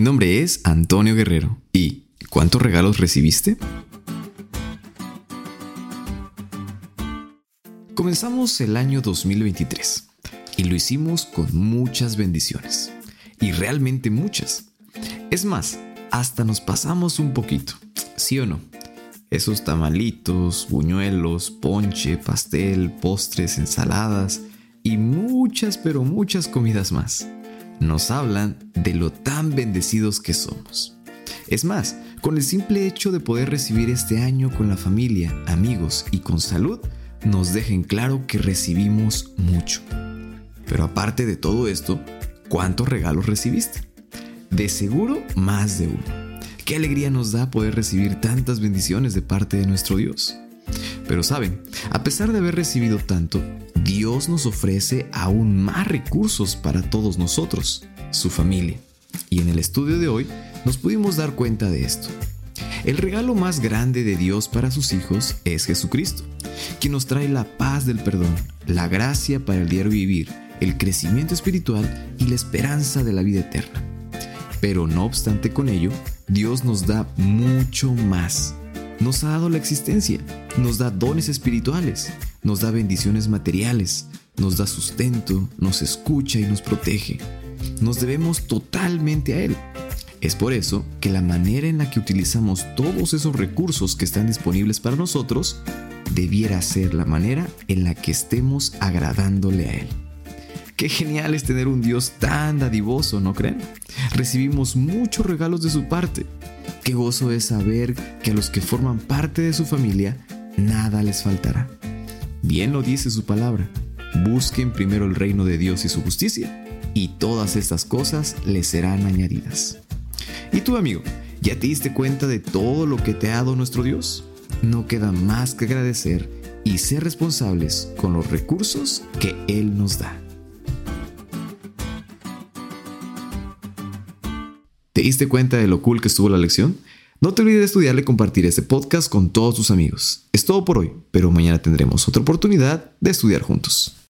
Mi nombre es Antonio Guerrero y ¿cuántos regalos recibiste? Comenzamos el año 2023 y lo hicimos con muchas bendiciones y realmente muchas. Es más, hasta nos pasamos un poquito, ¿sí o no? Esos tamalitos, buñuelos, ponche, pastel, postres, ensaladas y muchas pero muchas comidas más nos hablan de lo tan bendecidos que somos. Es más, con el simple hecho de poder recibir este año con la familia, amigos y con salud, nos dejen claro que recibimos mucho. Pero aparte de todo esto, ¿cuántos regalos recibiste? De seguro, más de uno. Qué alegría nos da poder recibir tantas bendiciones de parte de nuestro Dios. Pero saben, a pesar de haber recibido tanto, Dios nos ofrece aún más recursos para todos nosotros, su familia. Y en el estudio de hoy nos pudimos dar cuenta de esto. El regalo más grande de Dios para sus hijos es Jesucristo, quien nos trae la paz del perdón, la gracia para el diario vivir, el crecimiento espiritual y la esperanza de la vida eterna. Pero no obstante con ello, Dios nos da mucho más. Nos ha dado la existencia, nos da dones espirituales, nos da bendiciones materiales, nos da sustento, nos escucha y nos protege. Nos debemos totalmente a Él. Es por eso que la manera en la que utilizamos todos esos recursos que están disponibles para nosotros debiera ser la manera en la que estemos agradándole a Él. Qué genial es tener un Dios tan dadivoso, ¿no creen? Recibimos muchos regalos de su parte. Qué gozo es saber que a los que forman parte de su familia nada les faltará. Bien lo dice su palabra. Busquen primero el reino de Dios y su justicia, y todas estas cosas les serán añadidas. ¿Y tú, amigo, ya te diste cuenta de todo lo que te ha dado nuestro Dios? No queda más que agradecer y ser responsables con los recursos que Él nos da. ¿Te diste cuenta de lo cool que estuvo la lección? No te olvides de estudiarle y compartir este podcast con todos tus amigos. Es todo por hoy, pero mañana tendremos otra oportunidad de estudiar juntos.